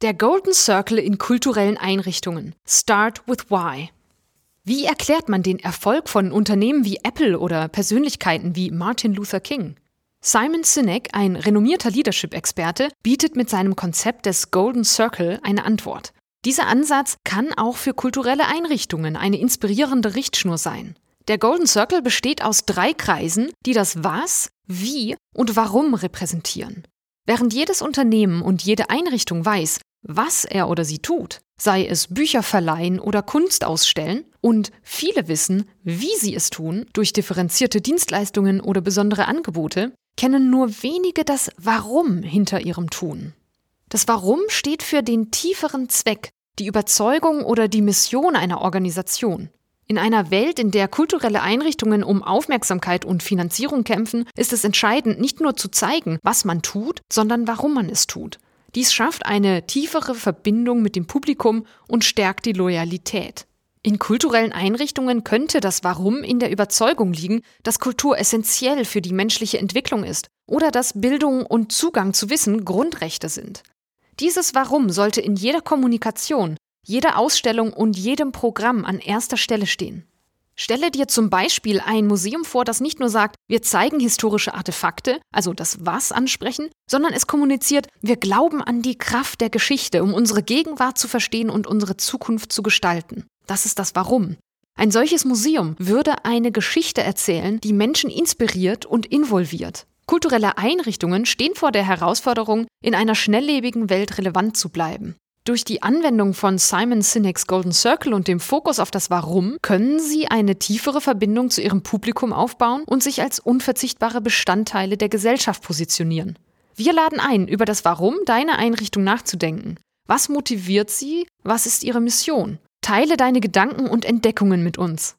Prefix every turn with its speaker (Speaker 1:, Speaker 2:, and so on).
Speaker 1: Der Golden Circle in kulturellen Einrichtungen. Start with Why. Wie erklärt man den Erfolg von Unternehmen wie Apple oder Persönlichkeiten wie Martin Luther King? Simon Sinek, ein renommierter Leadership-Experte, bietet mit seinem Konzept des Golden Circle eine Antwort. Dieser Ansatz kann auch für kulturelle Einrichtungen eine inspirierende Richtschnur sein. Der Golden Circle besteht aus drei Kreisen, die das Was, Wie und Warum repräsentieren. Während jedes Unternehmen und jede Einrichtung weiß, was er oder sie tut, sei es Bücher verleihen oder Kunst ausstellen, und viele wissen, wie sie es tun, durch differenzierte Dienstleistungen oder besondere Angebote, kennen nur wenige das Warum hinter ihrem Tun. Das Warum steht für den tieferen Zweck, die Überzeugung oder die Mission einer Organisation. In einer Welt, in der kulturelle Einrichtungen um Aufmerksamkeit und Finanzierung kämpfen, ist es entscheidend, nicht nur zu zeigen, was man tut, sondern warum man es tut. Dies schafft eine tiefere Verbindung mit dem Publikum und stärkt die Loyalität. In kulturellen Einrichtungen könnte das Warum in der Überzeugung liegen, dass Kultur essentiell für die menschliche Entwicklung ist oder dass Bildung und Zugang zu Wissen Grundrechte sind. Dieses Warum sollte in jeder Kommunikation, jeder Ausstellung und jedem Programm an erster Stelle stehen. Stelle dir zum Beispiel ein Museum vor, das nicht nur sagt, wir zeigen historische Artefakte, also das Was ansprechen, sondern es kommuniziert, wir glauben an die Kraft der Geschichte, um unsere Gegenwart zu verstehen und unsere Zukunft zu gestalten. Das ist das Warum. Ein solches Museum würde eine Geschichte erzählen, die Menschen inspiriert und involviert. Kulturelle Einrichtungen stehen vor der Herausforderung, in einer schnelllebigen Welt relevant zu bleiben. Durch die Anwendung von Simon Sinek's Golden Circle und dem Fokus auf das Warum können Sie eine tiefere Verbindung zu Ihrem Publikum aufbauen und sich als unverzichtbare Bestandteile der Gesellschaft positionieren. Wir laden ein, über das Warum deiner Einrichtung nachzudenken. Was motiviert sie? Was ist ihre Mission? Teile deine Gedanken und Entdeckungen mit uns.